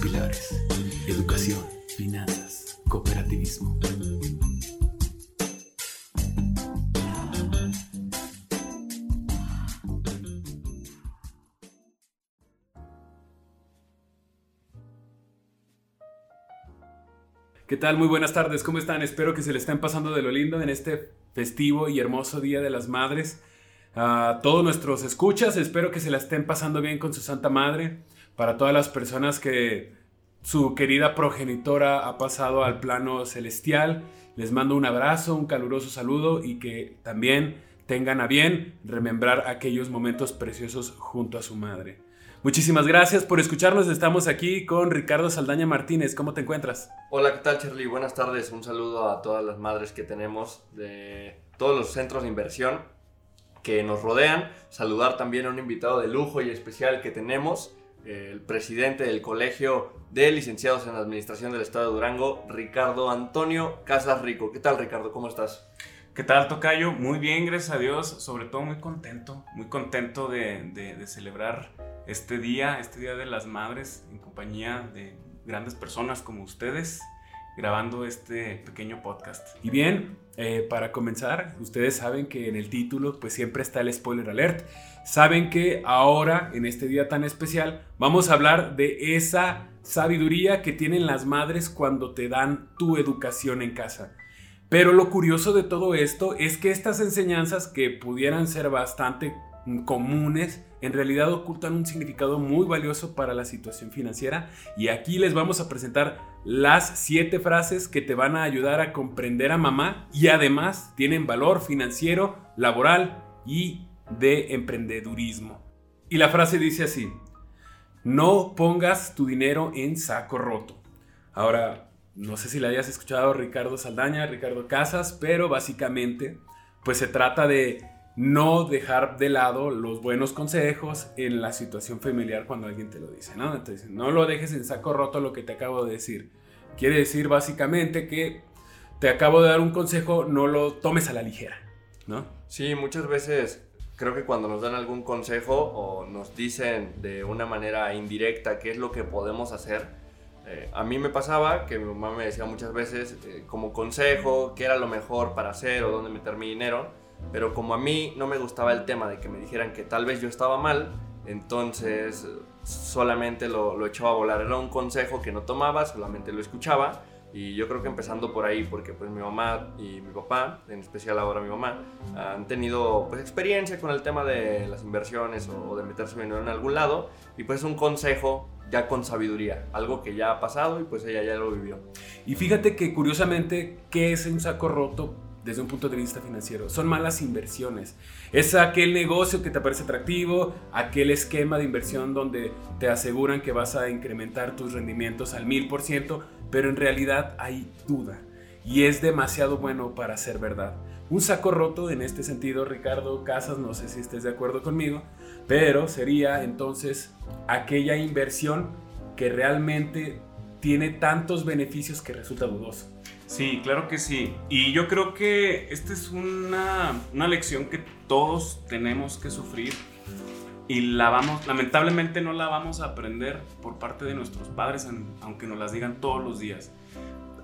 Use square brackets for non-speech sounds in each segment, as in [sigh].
pilares. Educación, finanzas, cooperativismo. ¿Qué tal? Muy buenas tardes, ¿cómo están? Espero que se le estén pasando de lo lindo en este festivo y hermoso Día de las Madres. A todos nuestros escuchas, espero que se la estén pasando bien con su Santa Madre. Para todas las personas que su querida progenitora ha pasado al plano celestial, les mando un abrazo, un caluroso saludo y que también tengan a bien remembrar aquellos momentos preciosos junto a su madre. Muchísimas gracias por escucharnos. Estamos aquí con Ricardo Saldaña Martínez. ¿Cómo te encuentras? Hola, ¿qué tal Charlie? Buenas tardes. Un saludo a todas las madres que tenemos de todos los centros de inversión que nos rodean. Saludar también a un invitado de lujo y especial que tenemos, el presidente del Colegio de Licenciados en Administración del Estado de Durango, Ricardo Antonio Casas Rico. ¿Qué tal Ricardo? ¿Cómo estás? ¿Qué tal, Tocayo? Muy bien, gracias a Dios. Sobre todo muy contento, muy contento de, celebrar este día, este Día de las Madres, en compañía de grandes personas como ustedes, grabando este pequeño podcast. Y bien, eh, para comenzar, ustedes saben que en el título pues siempre está el spoiler alert. Saben que ahora, en este día tan especial, vamos a hablar de esa sabiduría que tienen las madres cuando te dan tu educación en casa. Pero lo curioso de todo esto es que estas enseñanzas que pudieran ser bastante comunes en realidad ocultan un significado muy valioso para la situación financiera y aquí les vamos a presentar las siete frases que te van a ayudar a comprender a mamá y además tienen valor financiero, laboral y de emprendedurismo. Y la frase dice así, no pongas tu dinero en saco roto. Ahora, no sé si la hayas escuchado Ricardo Saldaña, Ricardo Casas, pero básicamente pues se trata de no dejar de lado los buenos consejos en la situación familiar cuando alguien te lo dice, ¿no? Entonces, no lo dejes en saco roto lo que te acabo de decir. Quiere decir básicamente que te acabo de dar un consejo, no lo tomes a la ligera, ¿no? Sí, muchas veces creo que cuando nos dan algún consejo o nos dicen de una manera indirecta qué es lo que podemos hacer, eh, a mí me pasaba que mi mamá me decía muchas veces eh, como consejo qué era lo mejor para hacer o dónde meter mi dinero pero como a mí no me gustaba el tema de que me dijeran que tal vez yo estaba mal, entonces solamente lo, lo echaba a volar. Era un consejo que no tomaba, solamente lo escuchaba. Y yo creo que empezando por ahí, porque pues mi mamá y mi papá, en especial ahora mi mamá, han tenido pues experiencia con el tema de las inversiones o de meterse dinero en algún lado. Y pues un consejo ya con sabiduría, algo que ya ha pasado y pues ella ya lo vivió. Y fíjate que curiosamente, ¿qué es un saco roto? desde un punto de vista financiero. Son malas inversiones. Es aquel negocio que te parece atractivo, aquel esquema de inversión donde te aseguran que vas a incrementar tus rendimientos al mil por ciento, pero en realidad hay duda y es demasiado bueno para ser verdad. Un saco roto en este sentido, Ricardo Casas, no sé si estés de acuerdo conmigo, pero sería entonces aquella inversión que realmente tiene tantos beneficios que resulta dudoso. Sí, claro que sí. Y yo creo que esta es una, lección que todos tenemos que sufrir y la vamos, lamentablemente no la vamos a aprender por parte de nuestros padres, aunque nos las digan todos los días.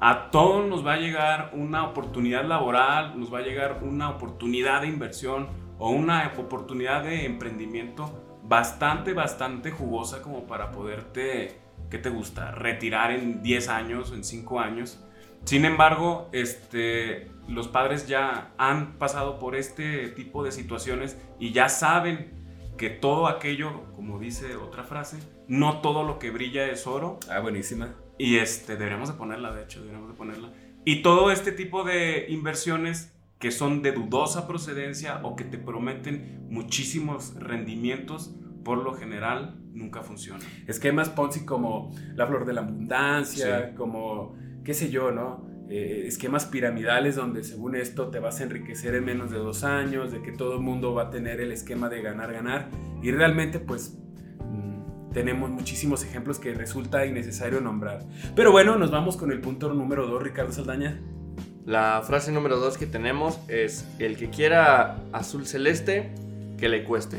A todos nos va a llegar una oportunidad laboral, nos va a llegar una oportunidad de inversión o una oportunidad de emprendimiento bastante, bastante jugosa como para poderte, ¿qué te gusta? Retirar en 10 años, en 5 años sin embargo, este, los padres ya han pasado por este tipo de situaciones y ya saben que todo aquello, como dice otra frase, no todo lo que brilla es oro. Ah, buenísima. Y este, deberíamos de ponerla, de hecho, deberíamos de ponerla. Y todo este tipo de inversiones que son de dudosa procedencia o que te prometen muchísimos rendimientos, por lo general nunca funcionan. Esquemas Ponzi como la flor de la abundancia, como qué sé yo, ¿no? Eh, esquemas piramidales donde según esto te vas a enriquecer en menos de dos años, de que todo el mundo va a tener el esquema de ganar, ganar. Y realmente pues mm, tenemos muchísimos ejemplos que resulta innecesario nombrar. Pero bueno, nos vamos con el punto número dos, Ricardo Saldaña. La frase número dos que tenemos es, el que quiera azul celeste, que le cueste.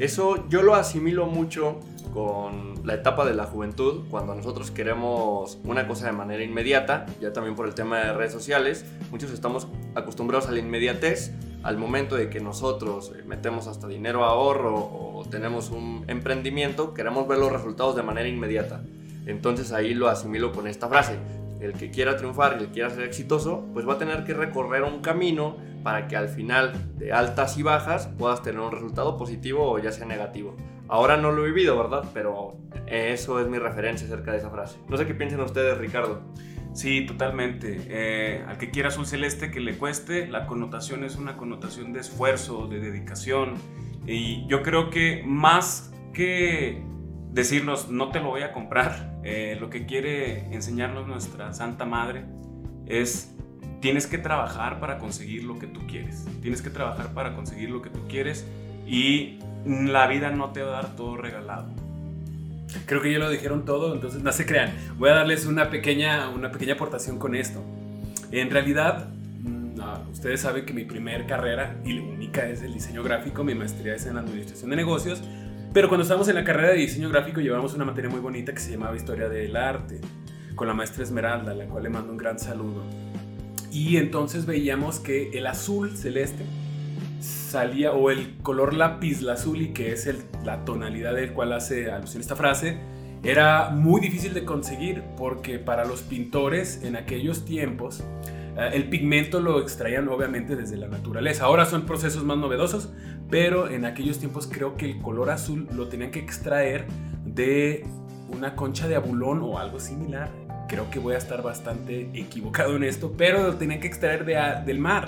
Eso yo lo asimilo mucho con la etapa de la juventud, cuando nosotros queremos una cosa de manera inmediata, ya también por el tema de redes sociales, muchos estamos acostumbrados a la inmediatez, al momento de que nosotros eh, metemos hasta dinero ahorro o tenemos un emprendimiento, queremos ver los resultados de manera inmediata. Entonces ahí lo asimilo con esta frase. El que quiera triunfar y el que quiera ser exitoso, pues va a tener que recorrer un camino para que al final de altas y bajas puedas tener un resultado positivo o ya sea negativo. Ahora no lo he vivido, ¿verdad? Pero eso es mi referencia acerca de esa frase. No sé qué piensan ustedes, Ricardo. Sí, totalmente. Eh, al que quiera azul celeste que le cueste, la connotación es una connotación de esfuerzo, de dedicación. Y yo creo que más que decirnos no te lo voy a comprar, [laughs] eh, lo que quiere enseñarnos nuestra Santa Madre es tienes que trabajar para conseguir lo que tú quieres. Tienes que trabajar para conseguir lo que tú quieres y la vida no te va a dar todo regalado. Creo que ya lo dijeron todo, entonces no se crean. Voy a darles una pequeña, una pequeña aportación con esto. En realidad, mm, ustedes saben que mi primer carrera y la única es el diseño gráfico, mi maestría es en administración de negocios, pero cuando estábamos en la carrera de diseño gráfico llevamos una materia muy bonita que se llamaba Historia del Arte, con la maestra Esmeralda, a la cual le mando un gran saludo. Y entonces veíamos que el azul celeste salía, o el color lápiz lazuli, que es el, la tonalidad del cual hace alusión esta frase, era muy difícil de conseguir porque para los pintores en aquellos tiempos eh, el pigmento lo extraían obviamente desde la naturaleza. Ahora son procesos más novedosos, pero en aquellos tiempos creo que el color azul lo tenían que extraer de una concha de abulón o algo similar. Creo que voy a estar bastante equivocado en esto, pero lo tenían que extraer de, del mar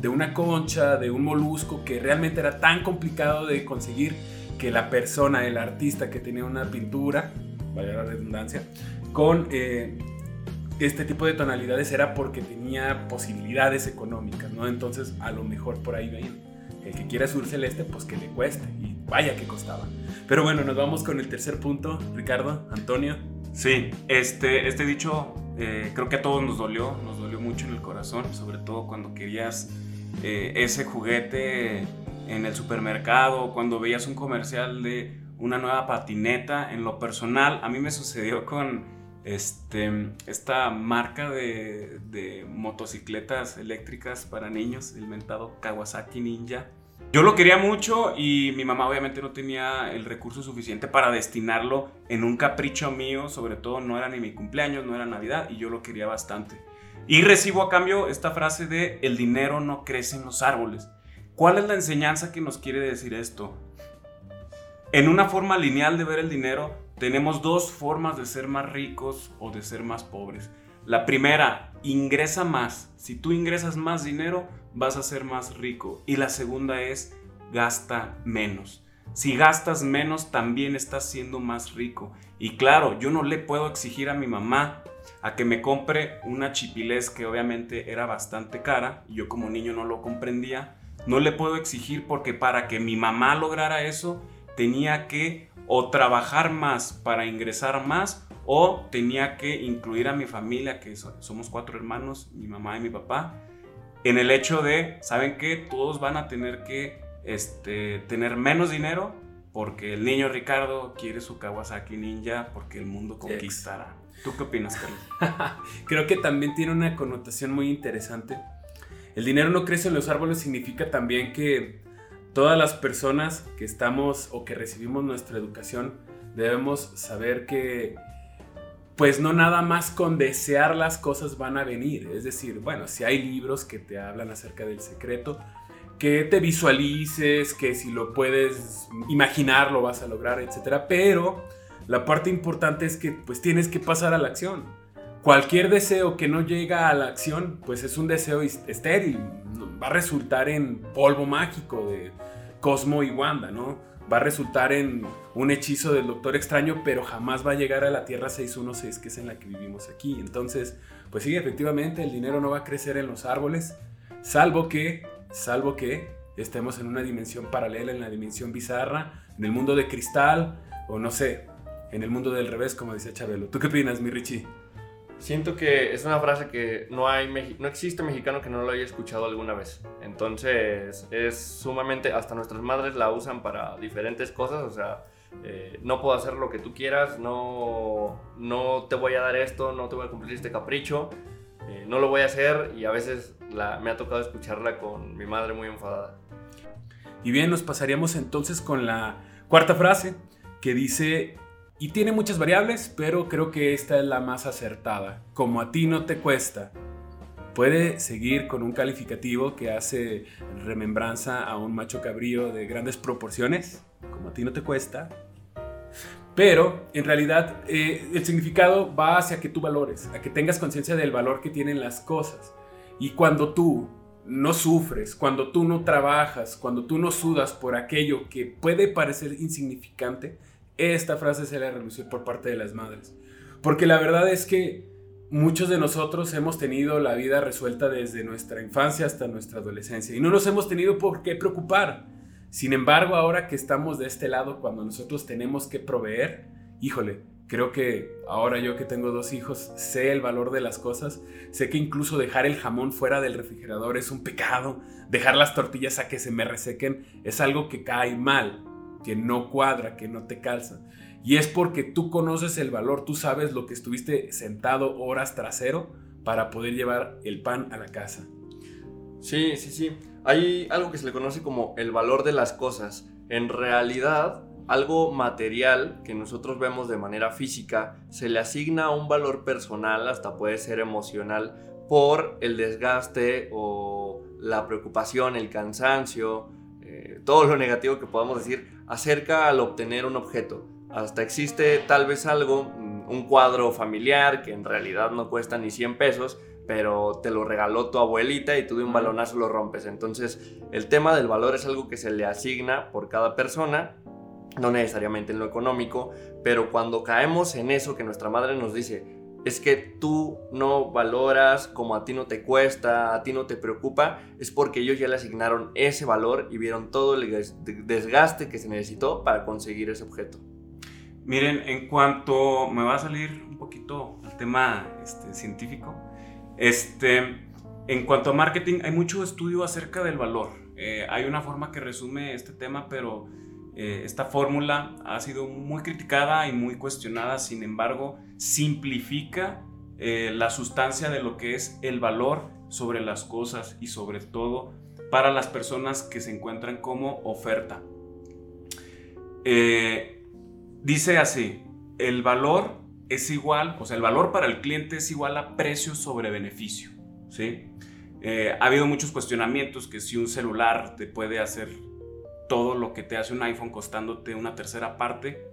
de una concha, de un molusco, que realmente era tan complicado de conseguir que la persona, el artista que tenía una pintura, vaya la redundancia, con eh, este tipo de tonalidades era porque tenía posibilidades económicas, ¿no? Entonces a lo mejor por ahí veían. El que quiera azul celeste, pues que le cueste. Y vaya que costaba. Pero bueno, nos vamos con el tercer punto, Ricardo, Antonio. Sí, este, este dicho eh, creo que a todos nos dolió, nos mucho en el corazón, sobre todo cuando querías eh, ese juguete en el supermercado, cuando veías un comercial de una nueva patineta. En lo personal, a mí me sucedió con este, esta marca de, motocicletas eléctricas para niños, el mentado Kawasaki Ninja. Yo lo quería mucho y mi mamá obviamente no tenía el recurso suficiente para destinarlo en un capricho mío, sobre todo no era ni mi cumpleaños, no era Navidad y yo lo quería bastante. Y recibo a cambio esta frase de el dinero no crece en los árboles. ¿Cuál es la enseñanza que nos quiere decir esto? En una forma lineal de ver el dinero, tenemos dos formas de ser más ricos o de ser más pobres. La primera, ingresa más. Si tú ingresas más dinero, vas a ser más rico. Y la segunda es, gasta menos. Si gastas menos, también estás siendo más rico. Y claro, yo no le puedo exigir a mi mamá a que me compre una chipilés que obviamente era bastante cara y yo como niño no lo comprendía. No le puedo exigir porque para que mi mamá lograra eso tenía que o trabajar más para ingresar más o tenía que incluir a mi familia, que somos cuatro hermanos, mi mamá y mi papá, en el hecho de, ¿saben qué? Todos van a tener que este, tener menos dinero porque el niño Ricardo quiere su Kawasaki Ninja porque el mundo conquistará. ¿Tú qué opinas, Carlos? [laughs] Creo que también tiene una connotación muy interesante. El dinero no crece en los árboles significa también que todas las personas que estamos o que recibimos nuestra educación debemos saber que pues no nada más con desear las cosas van a venir. Es decir, bueno, si hay libros que te hablan acerca del secreto, que te visualices, que si lo puedes imaginar lo vas a lograr, etc. Pero la parte importante es que pues tienes que pasar a la acción. Cualquier deseo que no llega a la acción, pues es un deseo estéril, va a resultar en polvo mágico de Cosmo y Wanda, ¿no? Va a resultar en un hechizo del Doctor Extraño, pero jamás va a llegar a la Tierra 616, que es en la que vivimos aquí. Entonces, pues sí, efectivamente, el dinero no va a crecer en los árboles, salvo que, salvo que estemos en una dimensión paralela, en la dimensión bizarra, en el mundo de cristal, o no sé, en el mundo del revés, como decía Chabelo. ¿Tú qué opinas, mi Richie? Siento que es una frase que no, hay, no existe mexicano que no lo haya escuchado alguna vez. Entonces es sumamente, hasta nuestras madres la usan para diferentes cosas. O sea, eh, no puedo hacer lo que tú quieras, no, no te voy a dar esto, no te voy a cumplir este capricho, eh, no lo voy a hacer y a veces la, me ha tocado escucharla con mi madre muy enfadada. Y bien, nos pasaríamos entonces con la cuarta frase que dice, y tiene muchas variables, pero creo que esta es la más acertada, como a ti no te cuesta. Puede seguir con un calificativo que hace remembranza a un macho cabrío de grandes proporciones, como a ti no te cuesta, pero en realidad eh, el significado va hacia que tú valores, a que tengas conciencia del valor que tienen las cosas. Y cuando tú no sufres, cuando tú no trabajas, cuando tú no sudas por aquello que puede parecer insignificante, esta frase se le relucir por parte de las madres. Porque la verdad es que muchos de nosotros hemos tenido la vida resuelta desde nuestra infancia hasta nuestra adolescencia y no nos hemos tenido por qué preocupar. Sin embargo, ahora que estamos de este lado, cuando nosotros tenemos que proveer, híjole, creo que ahora yo que tengo dos hijos, sé el valor de las cosas, sé que incluso dejar el jamón fuera del refrigerador es un pecado, dejar las tortillas a que se me resequen es algo que cae mal, que no cuadra, que no te calza. Y es porque tú conoces el valor, tú sabes lo que estuviste sentado horas trasero para poder llevar el pan a la casa. Sí, sí, sí. Hay algo que se le conoce como el valor de las cosas. En realidad, algo material que nosotros vemos de manera física se le asigna un valor personal, hasta puede ser emocional, por el desgaste o la preocupación, el cansancio, eh, todo lo negativo que podamos decir acerca al obtener un objeto. Hasta existe tal vez algo, mm, un cuadro familiar que en realidad no cuesta ni 100 pesos, pero te lo regaló tu abuelita y tú de un balonazo lo rompes. Entonces, el tema del valor es algo que se le asigna por cada persona, no necesariamente en lo económico, pero cuando caemos en eso que nuestra madre nos dice, es que tú no valoras como a ti no te cuesta, a ti no te preocupa, es porque ellos ya le asignaron ese valor y vieron todo el desgaste que se necesitó para conseguir ese objeto. Miren, en cuanto me va a salir un poquito el tema este, científico, este, en cuanto a marketing, hay mucho estudio acerca del valor. Eh, hay una forma que resume este tema, pero eh, esta fórmula ha sido muy criticada y muy cuestionada. Sin embargo, simplifica eh, la sustancia de lo que es el valor sobre las cosas y sobre todo para las personas que se encuentran como oferta. dice así, el valor es igual, o sea, el valor para el cliente es igual a precio sobre beneficio, ¿sí? Eh, ha habido muchos cuestionamientos que si un celular te puede hacer todo lo que te hace un iPhone costándote una tercera parte,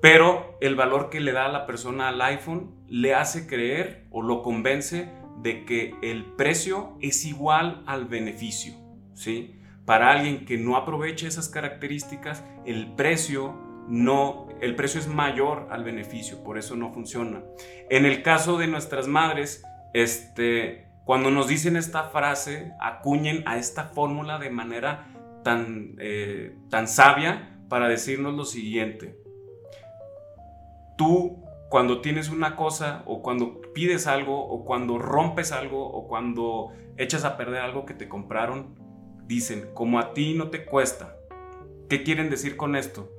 pero el valor que le da a la persona al iPhone le hace creer o lo convence de que el precio es igual al beneficio, ¿sí? Para alguien que no aproveche esas características, el precio no el precio es mayor al beneficio, por eso no funciona. En el caso de nuestras madres, este, cuando nos dicen esta frase, acuñen a esta fórmula de manera tan, eh, tan sabia para decirnos lo siguiente. Tú, cuando tienes una cosa, o cuando pides algo, o cuando rompes algo, o cuando echas a perder algo que te compraron, dicen, como a ti no te cuesta. ¿Qué quieren decir con esto?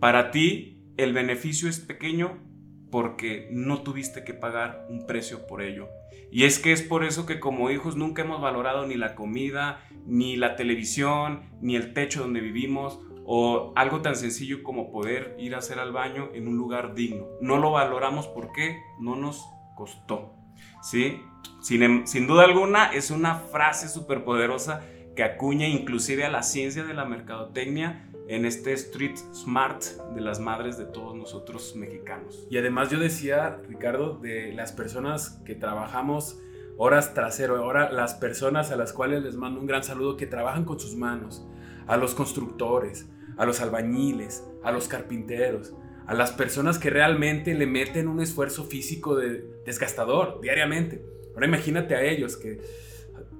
Para ti el beneficio es pequeño porque no tuviste que pagar un precio por ello. Y es que es por eso que como hijos nunca hemos valorado ni la comida, ni la televisión, ni el techo donde vivimos, o algo tan sencillo como poder ir a hacer al baño en un lugar digno. No lo valoramos porque no nos costó. ¿sí? Sin, em, sin duda alguna es una frase súper poderosa que acuña inclusive a la ciencia de la mercadotecnia en este street smart de las madres de todos nosotros mexicanos. Y además yo decía, Ricardo, de las personas que trabajamos horas trasero, ahora las personas a las cuales les mando un gran saludo que trabajan con sus manos, a los constructores, a los albañiles, a los carpinteros, a las personas que realmente le meten un esfuerzo físico de, desgastador diariamente. Ahora imagínate a ellos que,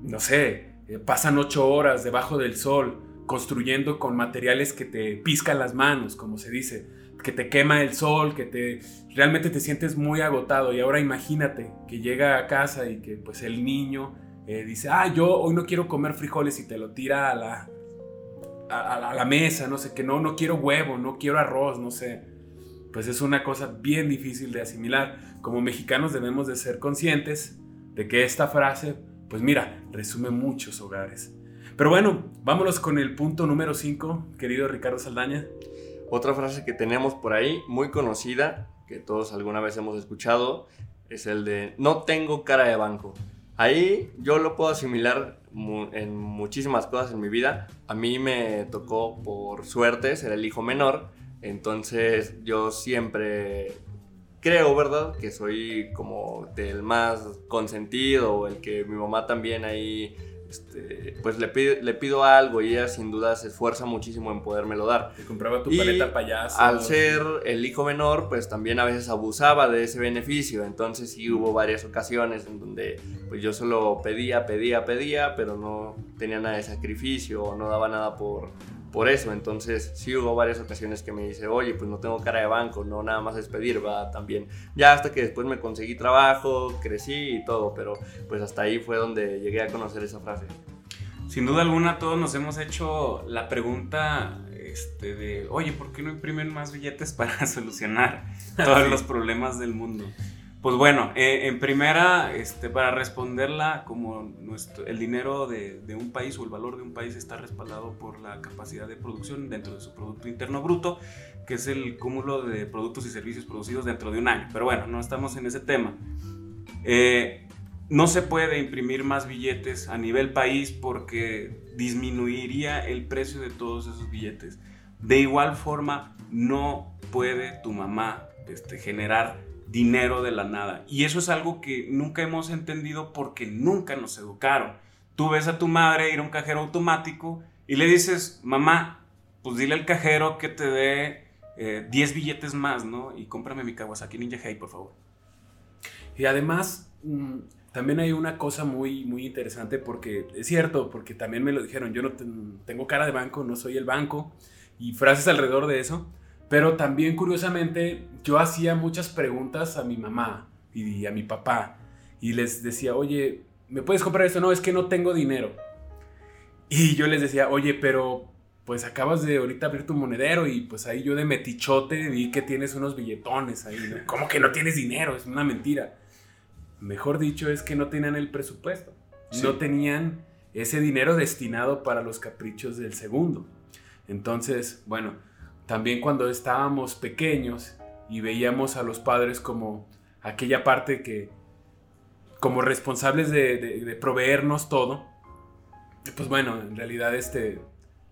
no sé, eh, pasan ocho horas debajo del sol, construyendo con materiales que te piscan las manos, como se dice, que te quema el sol, que te realmente te sientes muy agotado. Y ahora imagínate que llega a casa y que pues el niño eh, dice, ah, yo hoy no quiero comer frijoles y te lo tira a la, a, la mesa, no sé, que no, no quiero huevo, no quiero arroz, no sé. Pues es una cosa bien difícil de asimilar. Como mexicanos debemos de ser conscientes de que esta frase, pues mira, resume muchos hogares. Pero bueno, vámonos con el punto número 5, querido Ricardo Saldaña. Otra frase que tenemos por ahí, muy conocida, que todos alguna vez hemos escuchado, es el de no tengo cara de banco. Ahí yo lo puedo asimilar en muchísimas cosas en mi vida. A mí me tocó por suerte ser el hijo menor, entonces yo siempre creo, ¿verdad? Que soy como del más consentido, el que mi mamá también ahí este, pues le pido, le pido algo y ella sin duda se esfuerza muchísimo en podérmelo dar. Te compraba tu paleta payaso. Al ser el hijo menor, pues también a veces abusaba de ese beneficio. Entonces sí hubo varias ocasiones en donde pues yo solo pedía, pedía, pedía, pero no tenía nada de sacrificio o no daba nada por, por eso. Entonces, sí hubo varias ocasiones que me dice, oye, pues no tengo cara de banco, no nada más es pedir, va también. Ya hasta que después me conseguí trabajo, crecí y todo, pero pues hasta ahí fue donde llegué a conocer esa frase. Sin duda alguna, todos nos hemos hecho la pregunta este, de, oye, ¿por qué no imprimen más billetes para [laughs] solucionar todos los problemas del mundo? Pues bueno, eh, en primera, este, para responderla, como nuestro, el dinero de, un país o el valor de un país está respaldado por la capacidad de producción dentro de su Producto Interno Bruto, que es el cúmulo de productos y servicios producidos dentro de un año. Pero bueno, no estamos en ese tema. Eh, no se puede imprimir más billetes a nivel país porque disminuiría el precio de todos esos billetes. De igual forma, no puede tu mamá este, generar dinero de la nada. Y eso es algo que nunca hemos entendido porque nunca nos educaron. Tú ves a tu madre ir a un cajero automático y le dices, mamá, pues dile al cajero que te dé 10 eh, billetes más, ¿no? Y cómprame mi Kawasaki Ninja Hey, por favor. Y además, mm, también hay una cosa muy, muy interesante porque es cierto, porque también me lo dijeron, yo no tengo cara de banco, no soy el banco, y frases alrededor de eso. Pero también, curiosamente, yo hacía muchas preguntas a mi mamá y a mi papá. Y les decía, oye, ¿me puedes comprar esto? No, es que no tengo dinero. Y yo les decía, oye, pero pues acabas de ahorita abrir tu monedero y pues ahí yo de metichote vi que tienes unos billetones ahí. ¿Cómo que no tienes dinero? Es una mentira. Mejor dicho es que no tenían el presupuesto. No tenían ese dinero destinado para los caprichos del segundo. Entonces, bueno, también cuando estábamos pequeños y veíamos a los padres como aquella parte que, como responsables de, proveernos todo, pues bueno, en realidad este,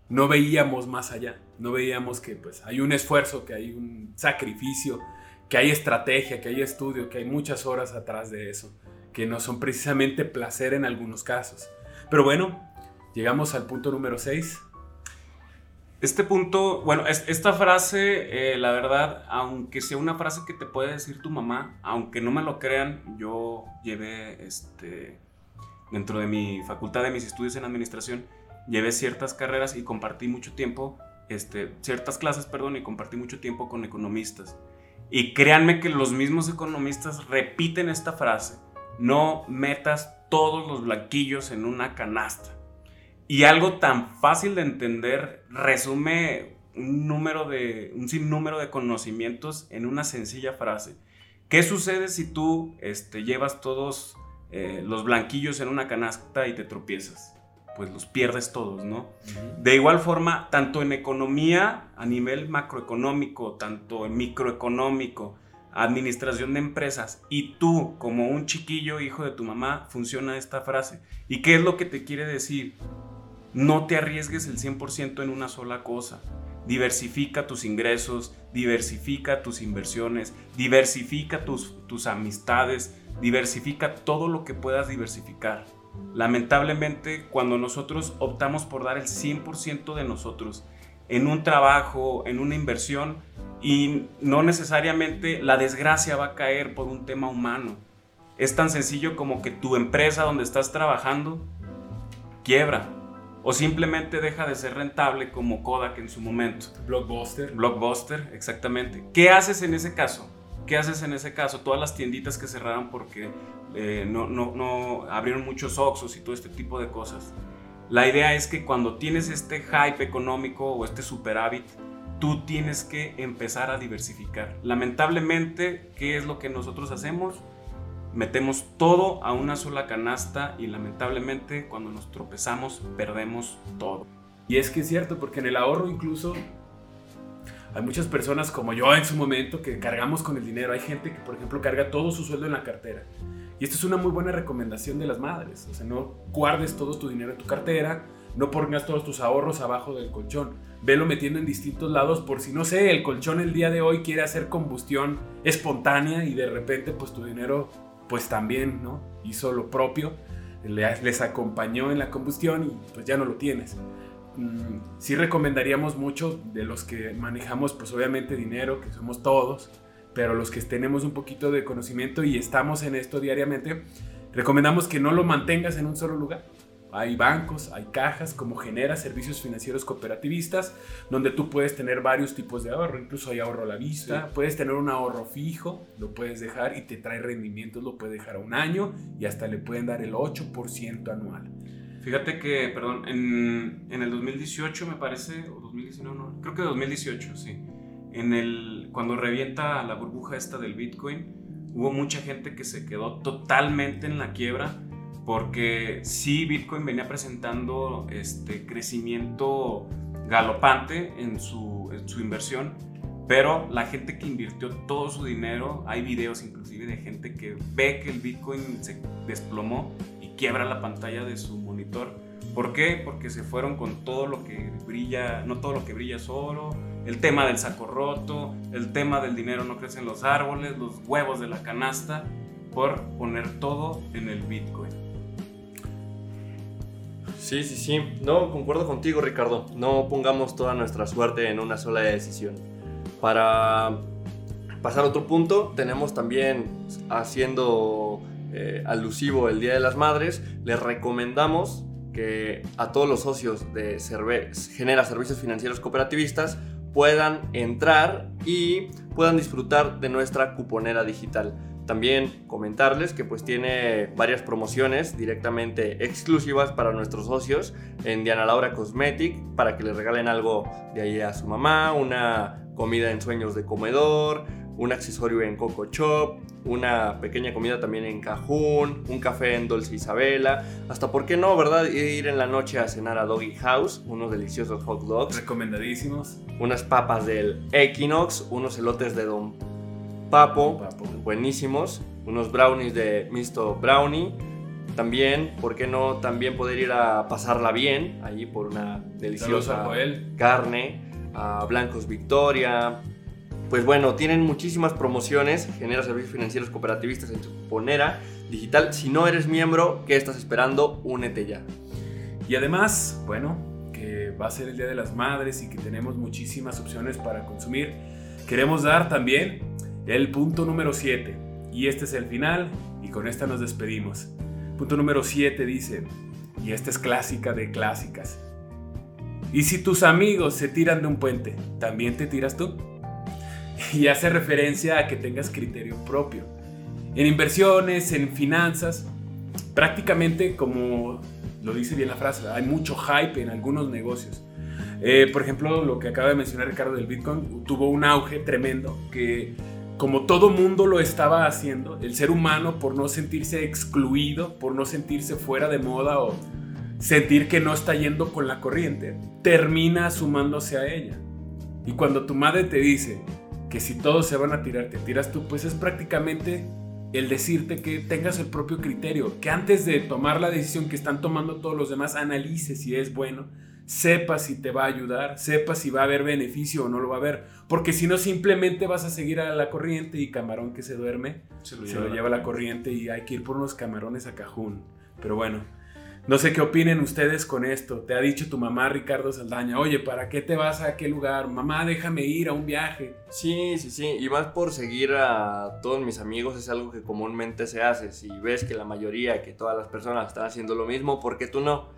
no veíamos más allá, no veíamos que pues hay un esfuerzo, que hay un sacrificio, que hay estrategia, que hay estudio, que hay muchas horas atrás de eso, que no son precisamente placer en algunos casos. Pero bueno, llegamos al punto número 6, este punto, bueno, esta frase, eh, la verdad, aunque sea una frase que te puede decir tu mamá, aunque no me lo crean, yo llevé, este, dentro de mi facultad de mis estudios en administración, llevé ciertas carreras y compartí mucho tiempo, este, ciertas clases, perdón, y compartí mucho tiempo con economistas. Y créanme que los mismos economistas repiten esta frase, no metas todos los blanquillos en una canasta. Y algo tan fácil de entender resume un número de un sinnúmero de conocimientos en una sencilla frase. ¿Qué sucede si tú este, llevas todos eh, los blanquillos en una canasta y te tropiezas? Pues los pierdes todos, ¿no? De igual forma, tanto en economía, a nivel macroeconómico, tanto en microeconómico, administración de empresas, y tú como un chiquillo hijo de tu mamá, funciona esta frase. ¿Y qué es lo que te quiere decir? No te arriesgues el 100% en una sola cosa. Diversifica tus ingresos, diversifica tus inversiones, diversifica tus, tus amistades, diversifica todo lo que puedas diversificar. Lamentablemente, cuando nosotros optamos por dar el 100% de nosotros en un trabajo, en una inversión, y no necesariamente la desgracia va a caer por un tema humano. Es tan sencillo como que tu empresa donde estás trabajando quiebra o simplemente deja de ser rentable como Kodak en su momento. Blockbuster. Blockbuster, exactamente. ¿Qué haces en ese caso? ¿Qué haces en ese caso? Todas las tienditas que cerraron porque eh, no, no, no, abrieron muchos Oxos y todo este tipo de cosas. La idea es que cuando tienes este hype económico o este superávit, tú tienes que empezar a diversificar. Lamentablemente, ¿qué es lo que nosotros hacemos? Metemos todo a una sola canasta y lamentablemente cuando nos tropezamos perdemos todo. Y es que es cierto, porque en el ahorro incluso hay muchas personas como yo en su momento que cargamos con el dinero. Hay gente que, por ejemplo, carga todo su sueldo en la cartera. Y esto es una muy buena recomendación de las madres. O sea, no guardes todo tu dinero en tu cartera, no pongas todos tus ahorros abajo del colchón. Velo metiendo en distintos lados por si, no sé, el colchón el día de hoy quiere hacer combustión espontánea y de repente pues tu dinero pues también, ¿no? Hizo lo propio, les acompañó en la combustión y pues ya no lo tienes. Mm, sí recomendaríamos mucho de los que manejamos pues obviamente dinero, que somos todos, pero los que tenemos un poquito de conocimiento y estamos en esto diariamente, recomendamos que no lo mantengas en un solo lugar. Hay bancos, hay cajas, como genera servicios financieros cooperativistas, donde tú puedes tener varios tipos de ahorro. Incluso hay ahorro a la vista, puedes tener un ahorro fijo, lo puedes dejar y te trae rendimientos, lo puedes dejar a un año y hasta le pueden dar el 8% anual. Fíjate que, perdón, en, en, el 2018 me parece, o 2019, no, creo que 2018, sí. En el, cuando revienta la burbuja esta del Bitcoin, hubo mucha gente que se quedó totalmente en la quiebra porque sí Bitcoin venía presentando este crecimiento galopante en su, en su inversión, pero la gente que invirtió todo su dinero, hay videos inclusive de gente que ve que el Bitcoin se desplomó y quiebra la pantalla de su monitor. ¿Por qué? Porque se fueron con todo lo que brilla, no todo lo que brilla es oro, el tema del saco roto, el tema del dinero no crece en los árboles, los huevos de la canasta, por poner todo en el Bitcoin. Sí, sí, sí. No, concuerdo contigo, Ricardo. No pongamos toda nuestra suerte en una sola decisión. Para pasar a otro punto, tenemos también, haciendo eh, alusivo el Día de las Madres, les recomendamos que a todos los socios de Genera Servicios Financieros Cooperativistas puedan entrar y puedan disfrutar de nuestra cuponera digital. También comentarles que pues tiene varias promociones directamente exclusivas para nuestros socios en Diana Laura Cosmetic para que le regalen algo de ahí a su mamá, una comida en sueños de comedor, un accesorio en Coco Shop, una pequeña comida también en Cajún, un café en Dolce Isabela, hasta por qué no, ¿verdad? Ir en la noche a cenar a Doggy House, unos deliciosos hot dogs. Recomendadísimos. Unas papas del Equinox, unos elotes de Don Papo, buenísimos. Unos brownies de Misto Brownie. También, ¿por qué no? También poder ir a pasarla bien allí por una deliciosa carne. A Blancos Victoria. Pues bueno, tienen muchísimas promociones. Genera servicios financieros cooperativistas en tu cuponera digital. Si no eres miembro, ¿qué estás esperando? Únete ya. Y además, bueno, que va a ser el Día de las Madres y que tenemos muchísimas opciones para consumir. Queremos dar también el punto número 7. Y este es el final y con esta nos despedimos. Punto número 7 dice, y esta es clásica de clásicas. ¿Y si tus amigos se tiran de un puente, también te tiras tú? Y hace referencia a que tengas criterio propio. En inversiones, en finanzas, prácticamente como lo dice bien la frase, hay mucho hype en algunos negocios. Eh, por ejemplo, lo que acaba de mencionar Ricardo del Bitcoin tuvo un auge tremendo que como todo mundo lo estaba haciendo, el ser humano por no sentirse excluido, por no sentirse fuera de moda o sentir que no está yendo con la corriente, termina sumándose a ella. Y cuando tu madre te dice que si todos se van a tirar, te tiras tú, pues es prácticamente el decirte que tengas el propio criterio, que antes de tomar la decisión que están tomando todos los demás, analices si es bueno, sepa si te va a ayudar, sepa si va a haber beneficio o no lo va a haber. Porque si no, simplemente vas a seguir a la corriente y camarón que se duerme se lo lleva, la, corriente y hay que ir por unos camarones a cajún. Pero bueno, no sé qué opinen ustedes con esto. Te ha dicho tu mamá Ricardo Saldaña, oye, ¿para qué te vas a aquel lugar? Mamá, déjame ir a un viaje. Sí, sí, sí. Y más por seguir a todos mis amigos es algo que comúnmente se hace. Si ves que la mayoría, que todas las personas están haciendo lo mismo, ¿por qué tú no?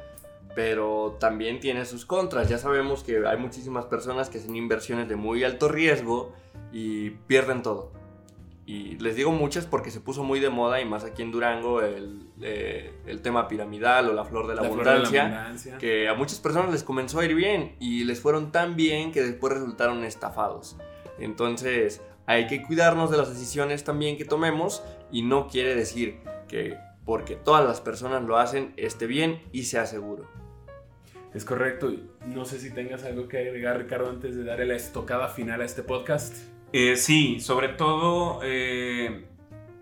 Pero también tiene sus contras. Ya sabemos que hay muchísimas personas que hacen inversiones de muy alto riesgo y pierden todo. y les digo muchas porque se puso muy de moda y más aquí en Durango el, eh, el tema piramidal o la flor de la, La flor de la abundancia, abundancia. que a muchas personas les comenzó a ir bien y les fueron tan bien que después resultaron estafados. Entonces hay que cuidarnos de las decisiones también que tomemos y no quiere decir que porque todas las personas lo hacen esté bien y sea seguro. Es correcto. No sé si tengas algo que agregar, Ricardo, antes de darle la estocada final a este podcast. Eh, sí, sobre todo eh,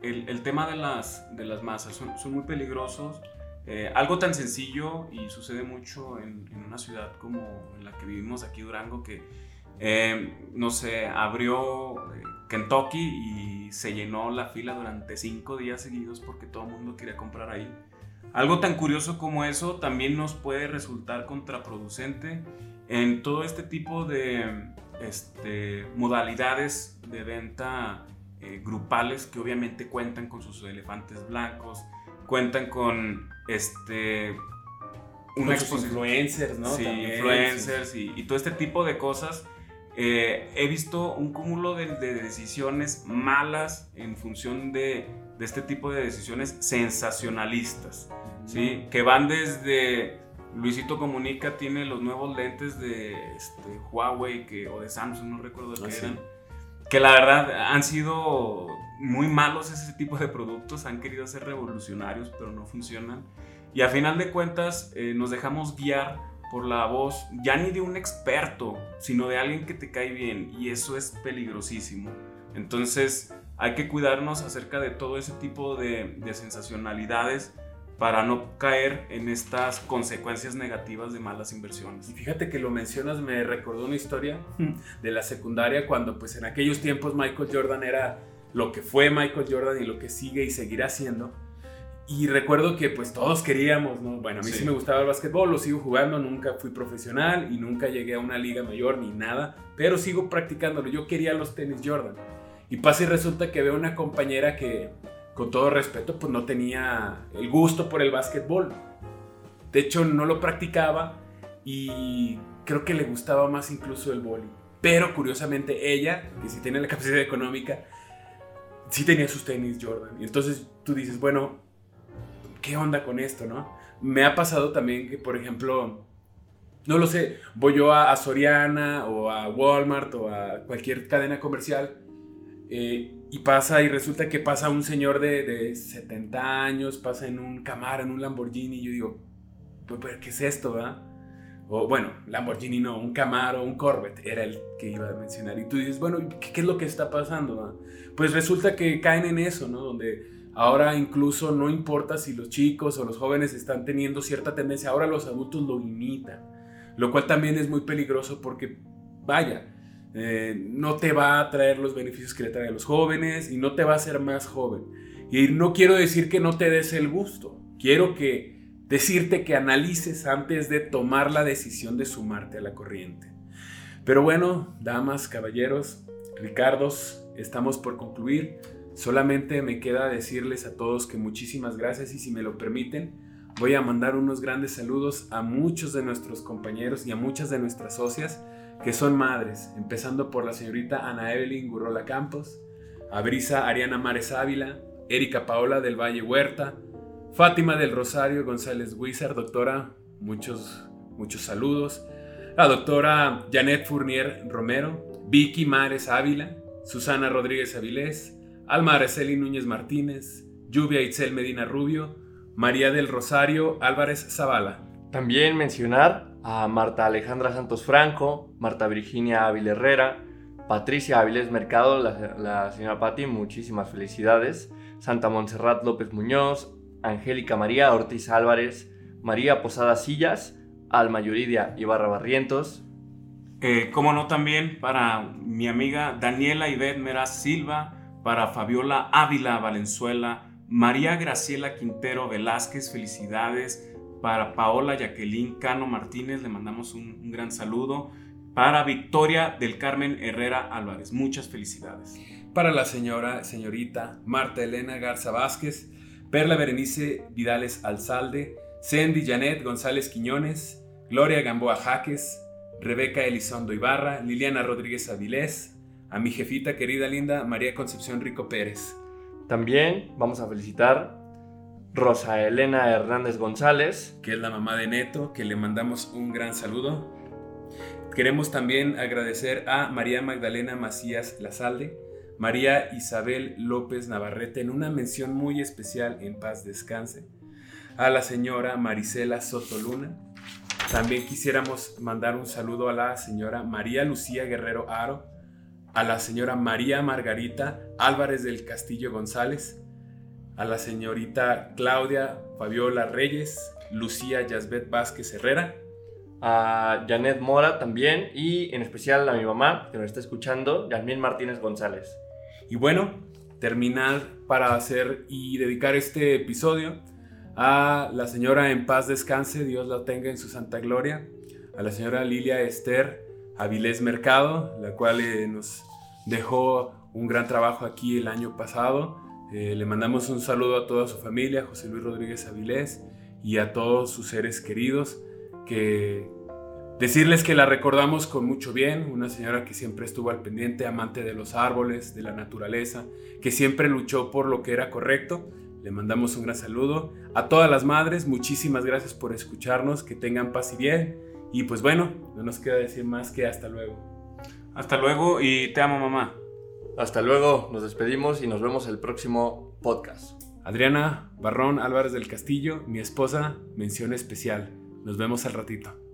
el, tema de las, de las masas, son, muy peligrosos. Eh, algo tan sencillo y sucede mucho en, una ciudad como la que vivimos aquí, Durango, que, no sé, abrió Kentucky y se llenó la fila durante cinco días seguidos porque todo el mundo quería comprar ahí. Algo tan curioso como eso también nos puede resultar contraproducente en todo este tipo de este, modalidades de venta eh, grupales que obviamente cuentan con sus elefantes blancos, cuentan con este, Una exposición influencers, ¿no? sí, También, influencers y, y todo este tipo de cosas. Eh, he visto un cúmulo de, de decisiones malas en función de, de este tipo de decisiones sensacionalistas, ¿sí? Que van desde Luisito Comunica tiene los nuevos lentes de este, Huawei que, o de Samsung, no recuerdo de Ah, qué sí. eran. Que la verdad han sido muy malos ese tipo de productos, han querido ser revolucionarios, pero no funcionan. Y a final de cuentas eh, nos dejamos guiar por la voz, ya ni de un experto, sino de alguien que te cae bien. Y eso es peligrosísimo. Entonces hay que cuidarnos acerca de todo ese tipo de, de sensacionalidades para no caer en estas consecuencias negativas de malas inversiones. Y fíjate que lo mencionas, me recordó una historia de la secundaria cuando pues en aquellos tiempos Michael Jordan era lo que fue Michael Jordan y lo que sigue y seguirá siendo. Y recuerdo que pues todos queríamos, ¿no? Bueno, a mí sí, Sí. me gustaba el básquetbol, lo sigo jugando, nunca fui profesional y nunca llegué a una liga mayor ni nada, pero sigo practicándolo. Yo quería los tenis Jordan. Y pasa y resulta que veo una compañera que, con todo respeto, pues no tenía el gusto por el básquetbol. De hecho, no lo practicaba y creo que le gustaba más incluso el boli. Pero curiosamente ella, que sí tiene la [laughs] capacidad económica, sí tenía sus tenis Jordan. Y entonces tú dices, bueno, ¿qué onda con esto, no? Me ha pasado también que, por ejemplo, no lo sé, voy yo a, a Soriana o a Walmart o a cualquier cadena comercial eh, y pasa y resulta que pasa un señor de, de 70 años, pasa en un Camaro, en un Lamborghini y yo digo, pues, pues, ¿qué es esto, verdad? O bueno, Lamborghini no, un Camaro, un Corvette, era el que iba a mencionar. Y tú dices, bueno, ¿qué, es lo que está pasando? Pues resulta que caen en eso, ¿no? Donde ahora incluso no importa si los chicos o los jóvenes están teniendo cierta tendencia, ahora los adultos lo imitan. Lo cual también es muy peligroso porque, vaya, eh, no te va a traer los beneficios que le trae a los jóvenes y no te va a hacer más joven. Y no quiero decir que no te des el gusto, quiero que decirte que analices antes de tomar la decisión de sumarte a la corriente. Pero bueno, damas, caballeros, Ricardos, estamos por concluir. Solamente me queda decirles a todos que muchísimas gracias y si me lo permiten, voy a mandar unos grandes saludos a muchos de nuestros compañeros y a muchas de nuestras socias que son madres, empezando por la señorita Ana Evelyn Gurrola Campos, a Brisa Ariana Mares Ávila, Erika Paola del Valle Huerta, Fátima del Rosario González Huizar, doctora, muchos, muchos saludos. La doctora Janet Fournier Romero, Vicky Mares Ávila, Susana Rodríguez Avilés, Alma Araceli Núñez Martínez, Lluvia Itzel Medina Rubio, María del Rosario Álvarez Zavala. También mencionar a Marta Alejandra Santos Franco, Marta Virginia Ávila Herrera, Patricia Áviles Mercado, la, señora Patti, muchísimas felicidades. Santa Montserrat López Muñoz, Angélica María Ortiz Álvarez, María Posada Sillas, Alma Yuridia Ibarra Barrientos, Eh, como no también para mi amiga Daniela Ivette Meraz Silva, para Fabiola Ávila Valenzuela, María Graciela Quintero Velázquez, felicidades. Para Paola Jacqueline Cano Martínez, le mandamos un, un gran saludo. Para Victoria del Carmen Herrera Álvarez, muchas felicidades. Para la señora, señorita Marta Elena Garza Vázquez, Perla Berenice Vidales Alzalde, Sandy Janet González Quiñones, Gloria Gamboa Jaques, Rebeca Elizondo Ibarra, Liliana Rodríguez Avilés, a mi jefita querida linda María Concepción Rico Pérez. También vamos a felicitar Rosa Elena Hernández González, que es la mamá de Neto, que le mandamos un gran saludo. Queremos también agradecer a María Magdalena Macías Lazalde, María Isabel López Navarrete en una mención muy especial en paz descanse, a la señora Marisela Sotoluna. También quisiéramos mandar un saludo a la señora María Lucía Guerrero Aro, a la señora María Margarita Álvarez del Castillo González, a la señorita Claudia Fabiola Reyes, Lucía Yasbet Vázquez Herrera, a Janet Mora también y en especial a mi mamá que nos está escuchando, Yasmín Martínez González. Y bueno, terminar para hacer y dedicar este episodio a la señora en paz descanse, Dios la tenga en su santa gloria, a la señora Lilia Esther Avilés Mercado, la cual eh, nos dejó un gran trabajo aquí el año pasado eh, le mandamos un saludo a toda su familia, José Luis Rodríguez Avilés, y a todos sus seres queridos, que decirles que la recordamos con mucho bien, una señora que siempre estuvo al pendiente, amante de los árboles, de la naturaleza, que siempre luchó por lo que era correcto. Le mandamos un gran saludo. A todas las madres, muchísimas gracias por escucharnos, que tengan paz y bien. Y pues bueno, no nos queda decir más que hasta luego. Hasta luego y te amo mamá. Hasta luego, nos despedimos y nos vemos el próximo podcast. Adriana Barrón Álvarez del Castillo, mi esposa, mención especial. Nos vemos al ratito.